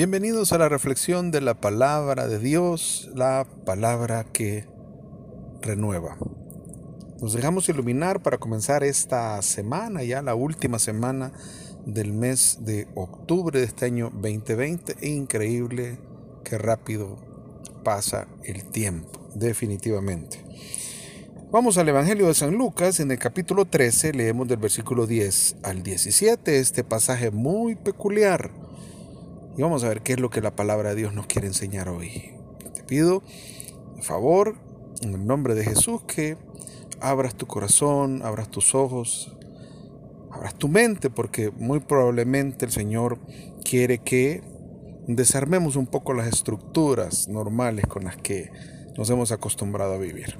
Bienvenidos a la reflexión de la palabra de Dios, la palabra que renueva. Nos dejamos iluminar para comenzar esta semana, ya la última semana del mes de octubre de este año 2020. Increíble qué rápido pasa el tiempo, definitivamente. Vamos al Evangelio de San Lucas, en el capítulo 13 leemos del versículo 10 al 17 este pasaje muy peculiar y vamos a ver qué es lo que la palabra de Dios nos quiere enseñar hoy. Te pido, por favor, en el nombre de Jesús, que abras tu corazón, abras tus ojos, abras tu mente, porque muy probablemente el Señor quiere que desarmemos un poco las estructuras normales con las que nos hemos acostumbrado a vivir.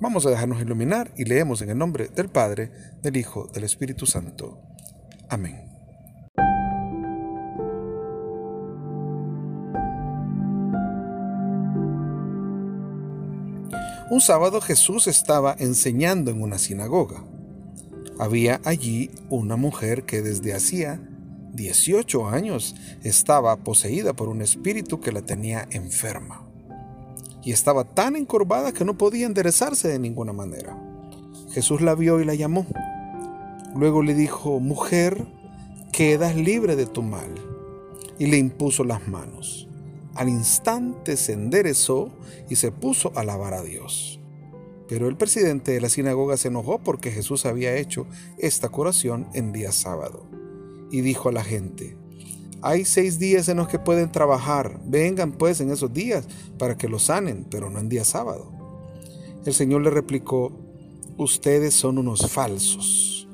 Vamos a dejarnos iluminar y leemos en el nombre del Padre, del Hijo, del Espíritu Santo. Amén. Un sábado Jesús estaba enseñando en una sinagoga. Había allí una mujer que desde hacía 18 años estaba poseída por un espíritu que la tenía enferma. Y estaba tan encorvada que no podía enderezarse de ninguna manera. Jesús la vio y la llamó. Luego le dijo, mujer, quedas libre de tu mal. Y le impuso las manos. Al instante se enderezó y se puso a alabar a Dios. Pero el presidente de la sinagoga se enojó porque Jesús había hecho esta curación en día sábado. Y dijo a la gente, hay seis días en los que pueden trabajar, vengan pues en esos días para que los sanen, pero no en día sábado. El Señor le replicó, ustedes son unos falsos.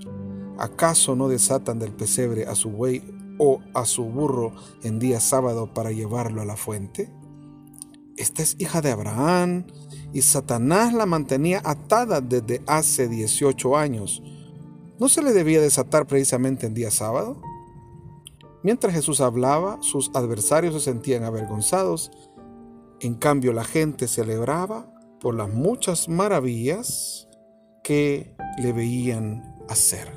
¿Acaso no desatan del pesebre a su buey o a su burro en día sábado para llevarlo a la fuente? Esta es hija de Abraham y Satanás la mantenía atada desde hace 18 años. ¿No se le debía desatar precisamente en día sábado? Mientras Jesús hablaba, sus adversarios se sentían avergonzados. En cambio, la gente celebraba por las muchas maravillas que le veían hacer.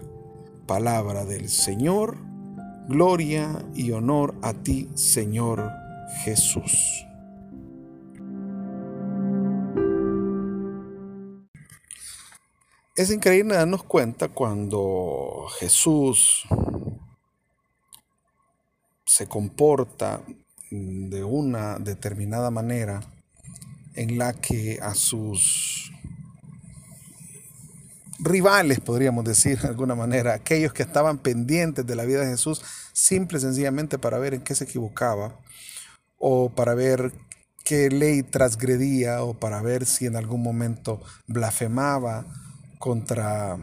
Palabra del Señor Gloria y honor a ti, Señor Jesús. Es increíble darnos cuenta cuando Jesús se comporta de una determinada manera en la que a sus rivales, podríamos decir de alguna manera, aquellos que estaban pendientes de la vida de Jesús, simple y sencillamente para ver en qué se equivocaba, o para ver qué ley transgredía, o para ver si en algún momento blasfemaba contra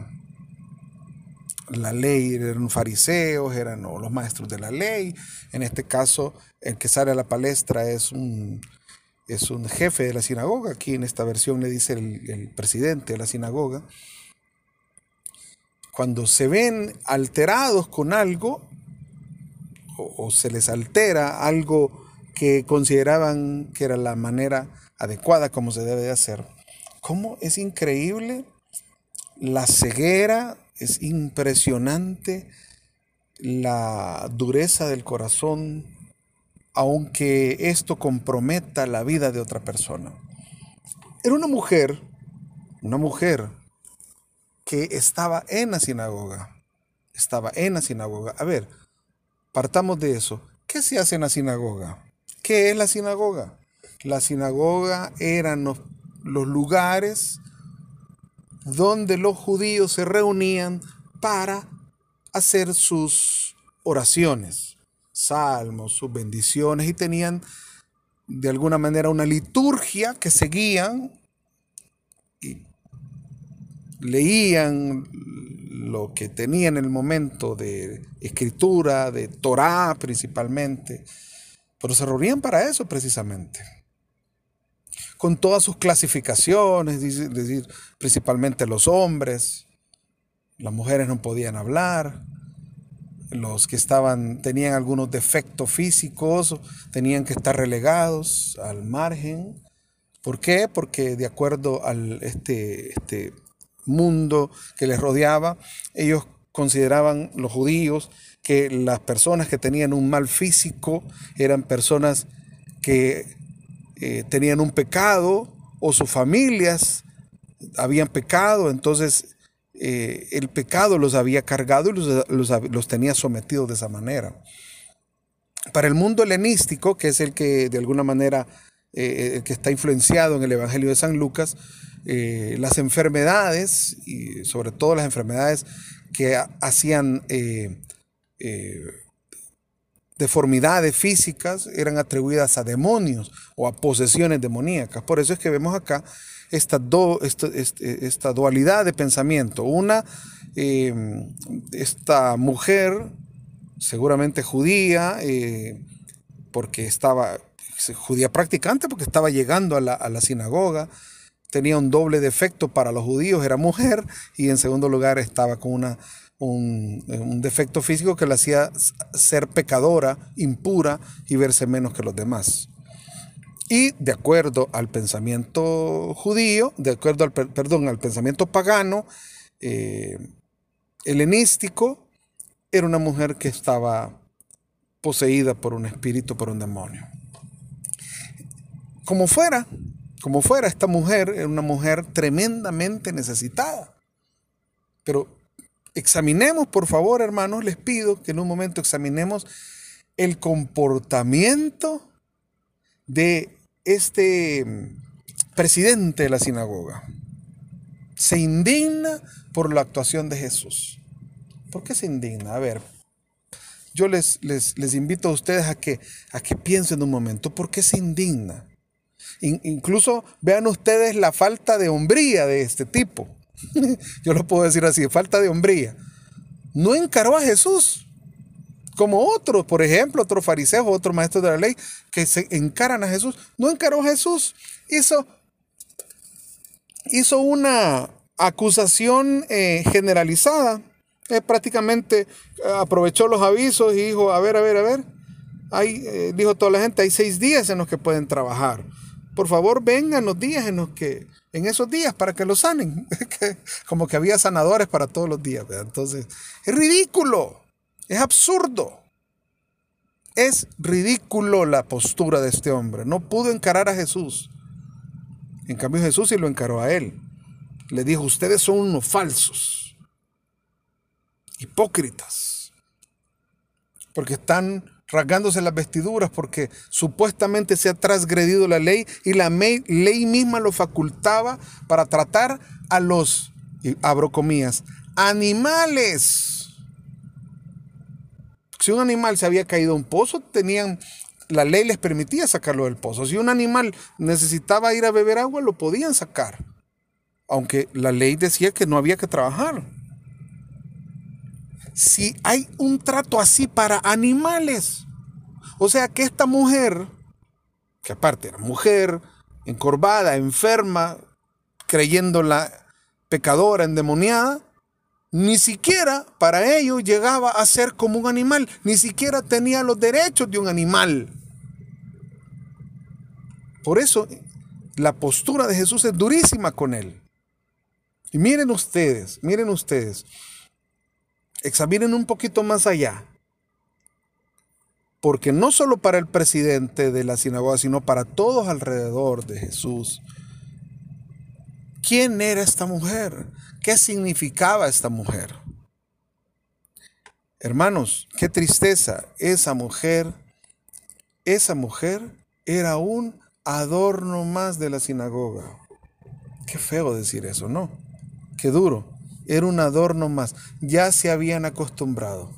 la ley, eran fariseos, eran los maestros de la ley. En este caso, el que sale a la palestra es un, es un jefe de la sinagoga. Aquí en esta versión le dice el, el presidente de la sinagoga cuando se ven alterados con algo o, se les altera algo que consideraban que era la manera adecuada como se debe de hacer. ¿Cómo es increíble la ceguera? Es impresionante la dureza del corazón, aunque esto comprometa la vida de otra persona. Era una mujer, una mujer estaba en la sinagoga. Estaba en la sinagoga. A ver, partamos de eso. ¿Qué se hace en la sinagoga? ¿Qué es la sinagoga? La sinagoga eran los, lugares donde los judíos se reunían para hacer sus oraciones, salmos, sus bendiciones y tenían de alguna manera una liturgia que seguían y leían lo que tenían en el momento de escritura, de Torah principalmente, pero se reunían para eso precisamente. Con todas sus clasificaciones, es decir, principalmente los hombres, las mujeres no podían hablar, los que estaban, tenían algunos defectos físicos, tenían que estar relegados al margen. ¿Por qué? Porque de acuerdo al este, este mundo que les rodeaba, ellos consideraban los judíos que las personas que tenían un mal físico eran personas que eh, tenían un pecado o sus familias habían pecado, entonces eh, el pecado los había cargado y los, tenía sometidos de esa manera. Para el mundo helenístico, que es el que de alguna manera eh, que está influenciado en el Evangelio de San Lucas, las enfermedades, y sobre todo las enfermedades que hacían deformidades físicas eran atribuidas a demonios o a posesiones demoníacas. Por eso es que vemos acá esta, este, esta, dualidad de pensamiento. Una, esta mujer, seguramente judía, eh, porque estaba, judía practicante, porque estaba llegando a la, a la sinagoga, tenía un doble defecto para los judíos, era mujer, y en segundo lugar estaba con una un, defecto físico que la hacía ser pecadora, impura y verse menos que los demás. Y de acuerdo al pensamiento judío, de acuerdo al, perdón, al pensamiento pagano, eh, helenístico, era una mujer que estaba poseída por un espíritu, por un demonio. Como fuera, como fuera, esta mujer era una mujer tremendamente necesitada. Pero Examinemos, por favor, hermanos, les pido que en un momento examinemos el comportamiento de este mm, presidente de la sinagoga. Se indigna por la actuación de Jesús. ¿Por qué se indigna? A ver, yo les, les, invito a ustedes a que, a que piensen un momento. ¿Por qué se indigna? Incluso vean ustedes la falta de hombría de este tipo. Yo lo puedo decir así, falta de hombría. No encaró a Jesús como otros, por ejemplo, otros fariseos, otros maestros de la ley que se encaran a Jesús. No encaró a Jesús. Hizo, hizo una acusación eh, generalizada. Eh, prácticamente eh, aprovechó los avisos y dijo, a ver, a ver, a ver. Dijo toda la gente, hay seis días en los que pueden trabajar. Por favor, vengan los días en los que en esos días para que lo sanen. Como que había sanadores para todos los días. Entonces, es ridículo, es absurdo. Es ridículo la postura de este hombre. No pudo encarar a Jesús. En cambio Jesús sí lo encaró a él. Le dijo, ustedes son unos falsos, hipócritas, porque están rasgándose las vestiduras porque supuestamente se ha transgredido la ley y la ley misma lo facultaba para tratar a los, abro comillas, animales. Si un animal se había caído a un pozo, tenían, la ley les permitía sacarlo del pozo. Si un animal necesitaba ir a beber agua, lo podían sacar. Aunque la ley decía que no había que trabajar si hay un trato así para animales? O sea que esta mujer, que aparte era mujer, encorvada, enferma, creyéndola pecadora, endemoniada, ni siquiera para ello llegaba a ser como un animal, ni siquiera tenía los derechos de un animal. Por eso la postura de Jesús es durísima con él. Y miren ustedes, miren ustedes, examinen un poquito más allá. Porque no solo para el presidente de la sinagoga, sino para todos alrededor de Jesús. ¿Quién era esta mujer? ¿Qué significaba esta mujer? Hermanos, qué tristeza. Esa mujer, esa mujer era un adorno más de la sinagoga. Qué feo decir eso, ¿no? Qué duro era un adorno más. Ya se habían acostumbrado.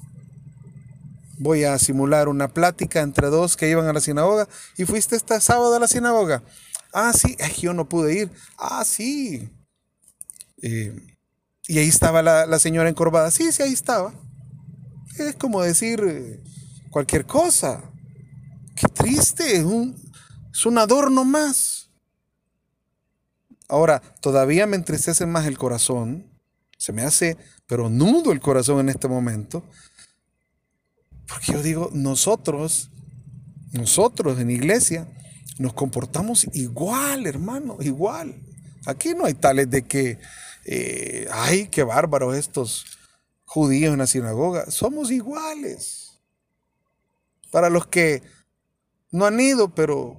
Voy a simular una plática entre dos que iban a la sinagoga. ¿Y fuiste este sábado a la sinagoga? Ah, sí, yo no pude ir. Ah, sí. Eh, y ahí estaba la, señora encorvada. Sí, sí, ahí estaba. Es como decir eh, cualquier cosa. Qué triste, un, es un adorno más. Ahora, todavía me entristece más el corazón se me hace, pero nudo el corazón en este momento. Porque yo digo, nosotros, nosotros en iglesia, nos comportamos igual, hermano, igual. Aquí no hay tales de que, eh, ay, qué bárbaros estos, judíos en la sinagoga, somos iguales. Para los que no han ido, pero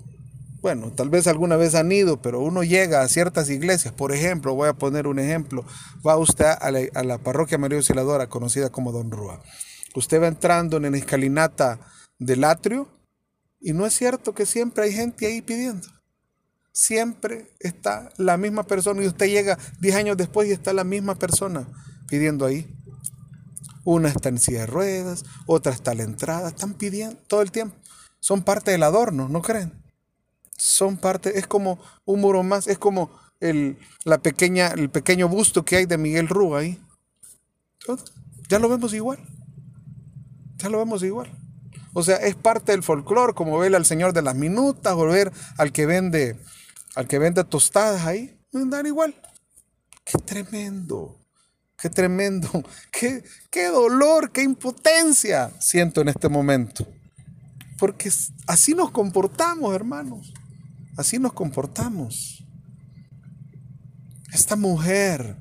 bueno, tal vez alguna vez han ido, pero uno llega a ciertas iglesias, por ejemplo, voy a poner un ejemplo, va usted a la, parroquia María Auxiliadora, conocida como Don Rúa. Usted va entrando en la escalinata del atrio y no es cierto que siempre hay gente ahí pidiendo. Siempre está la misma persona y usted llega 10 años después y está la misma persona pidiendo ahí. Una está en silla de ruedas, otra está a la entrada, están pidiendo todo el tiempo. Son parte del adorno, ¿no creen? Son parte, es como un muro más, es como el, la pequeña, el pequeño busto que hay de Miguel Rúa ahí. Ya lo vemos igual. Ya lo vemos igual. O sea, es parte del folclore, como ver al señor de las minutas o ver al que vende, al que vende tostadas ahí. Dan igual. Qué tremendo. Qué tremendo. Qué, qué dolor, qué impotencia siento en este momento. Porque así nos comportamos, hermanos. Así nos comportamos. Esta mujer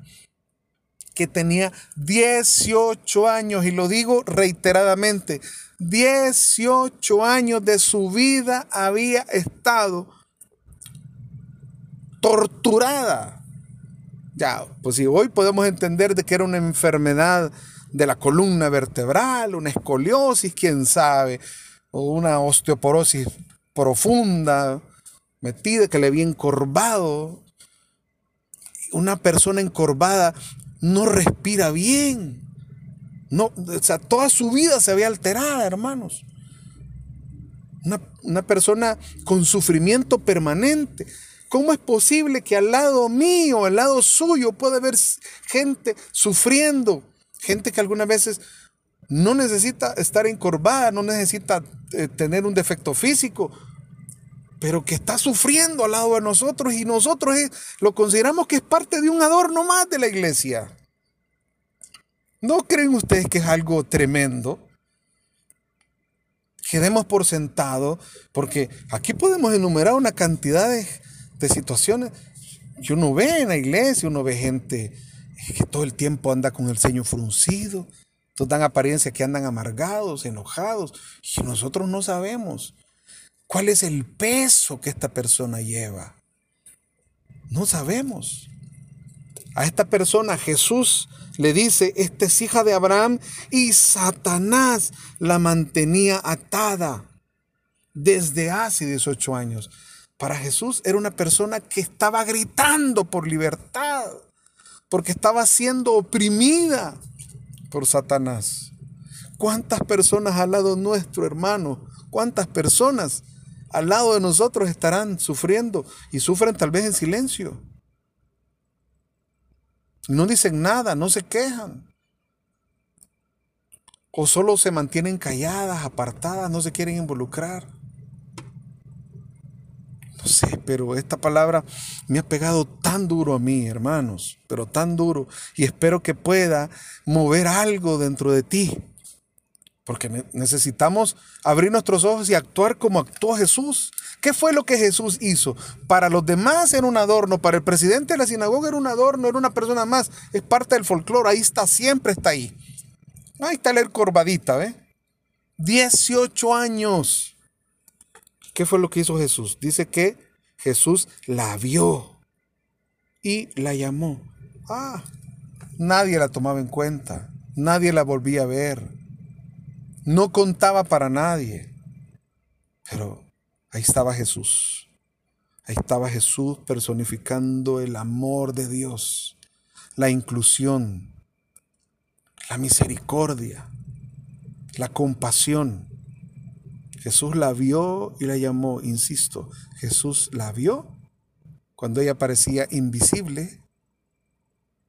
que tenía 18 años, y lo digo reiteradamente, 18 años de su vida había estado torturada. Ya, pues si hoy podemos entender de que era una enfermedad de la columna vertebral, una escoliosis, quién sabe, o una osteoporosis profunda, metida, que le había encorvado. Una persona encorvada no respira bien. No, o sea, toda su vida se ve alterada, hermanos. Una, una, persona con sufrimiento permanente. ¿Cómo es posible que al lado mío, al lado suyo, puede haber gente sufriendo? Gente que algunas veces no necesita estar encorvada, no necesita eh, tener un defecto físico, pero que está sufriendo al lado de nosotros y nosotros lo consideramos que es parte de un adorno más de la iglesia. ¿No creen ustedes que es algo tremendo? Quedemos por sentado, porque aquí podemos enumerar una cantidad de, situaciones que uno ve en la iglesia, uno ve gente que todo el tiempo anda con el ceño fruncido, todos dan apariencia que andan amargados, enojados, y nosotros no sabemos cuál es el peso que esta persona lleva. No sabemos. A esta persona Jesús le dice, esta es hija de Abraham y Satanás la mantenía atada desde hace 18 años. Para Jesús era una persona que estaba gritando por libertad, porque estaba siendo oprimida por Satanás. ¿Cuántas personas al lado nuestro, hermano? ¿Cuántas personas al lado de nosotros estarán sufriendo y sufren tal vez en silencio? No dicen nada, no se quejan. O solo se mantienen calladas, apartadas, no se quieren involucrar. No sé, pero esta palabra me ha pegado tan duro a mí, hermanos, pero tan duro. Y espero que pueda mover algo dentro de ti. Porque necesitamos abrir nuestros ojos y actuar como actuó Jesús. ¿Qué fue lo que Jesús hizo? Para los demás era un adorno, para el presidente de la sinagoga era un adorno, era una persona más, es parte del folclore, ahí está, siempre está ahí. Ahí está el corvadita, ¿ve? 18 años. ¿Qué fue lo que hizo Jesús? Dice que Jesús la vio y la llamó. Ah, nadie la tomaba en cuenta, nadie la volvía a ver, no contaba para nadie. Pero Ahí estaba Jesús. Ahí estaba Jesús personificando el amor de Dios, la inclusión, la misericordia, la compasión. Jesús la vio y la llamó, insisto, Jesús la vio cuando ella parecía invisible,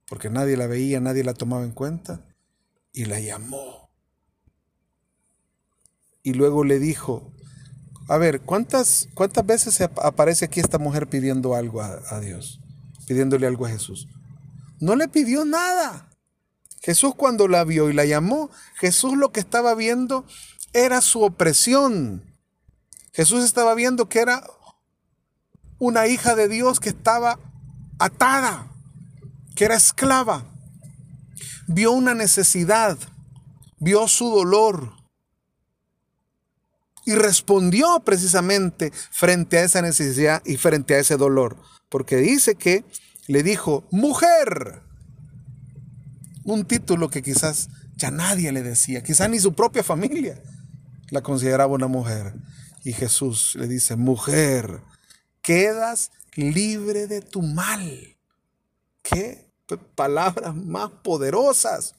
porque nadie la veía, nadie la tomaba en cuenta, y la llamó. Y luego le dijo, a ver, ¿cuántas, cuántas veces aparece aquí esta mujer pidiendo algo a, Dios? Pidiéndole algo a Jesús. No le pidió nada. Jesús cuando la vio y la llamó, Jesús lo que estaba viendo era su opresión. Jesús estaba viendo que era una hija de Dios que estaba atada, que era esclava. vio una necesidad, vio su dolor y respondió precisamente frente a esa necesidad y frente a ese dolor. Porque dice que le dijo, mujer. Un título que quizás ya nadie le decía, quizás ni su propia familia la consideraba una mujer. Y Jesús le dice, mujer, quedas libre de tu mal. Qué palabras más poderosas.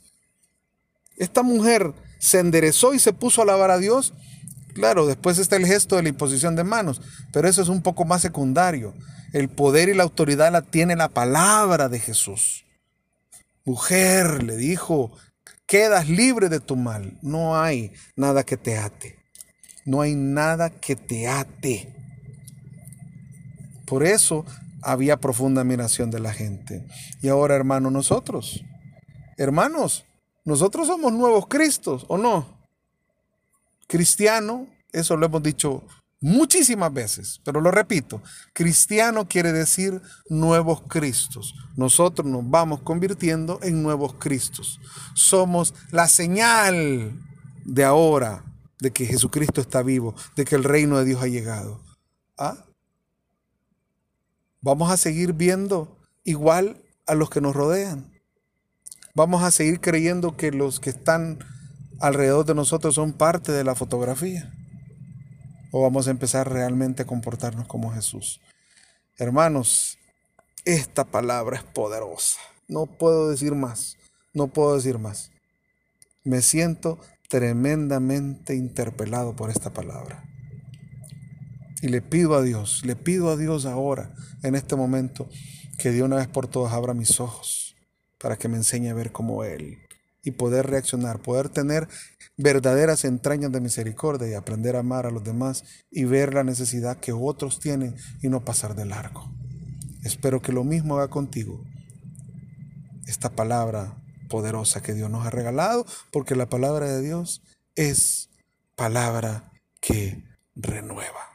Esta mujer se enderezó y se puso a alabar a Dios Claro, después está el gesto de la imposición de manos, pero eso es un poco más secundario. El poder y la autoridad la tiene la palabra de Jesús. Mujer, le dijo, quedas libre de tu mal. No hay nada que te ate. No hay nada que te ate. Por eso había profunda admiración de la gente. Y ahora, hermano, nosotros, hermanos, nosotros somos nuevos Cristos, ¿o no? Cristiano, eso lo hemos dicho muchísimas veces, pero lo repito, cristiano quiere decir nuevos Cristos. Nosotros nos vamos convirtiendo en nuevos Cristos. Somos la señal de ahora de que Jesucristo está vivo, de que el reino de Dios ha llegado. ¿Ah? Vamos a seguir viendo igual a los que nos rodean. Vamos a seguir creyendo que los que están alrededor de nosotros son parte de la fotografía? ¿O vamos a empezar realmente a comportarnos como Jesús? Hermanos, esta palabra es poderosa. No puedo decir más. No puedo decir más. Me siento tremendamente interpelado por esta palabra. Y le pido a Dios, le pido a Dios ahora, en este momento, que de una vez por todas abra mis ojos para que me enseñe a ver como Él y poder reaccionar, poder tener verdaderas entrañas de misericordia y aprender a amar a los demás y ver la necesidad que otros tienen y no pasar de largo. Espero que lo mismo haga contigo. Esta palabra poderosa que Dios nos ha regalado, porque la palabra de Dios es palabra que renueva.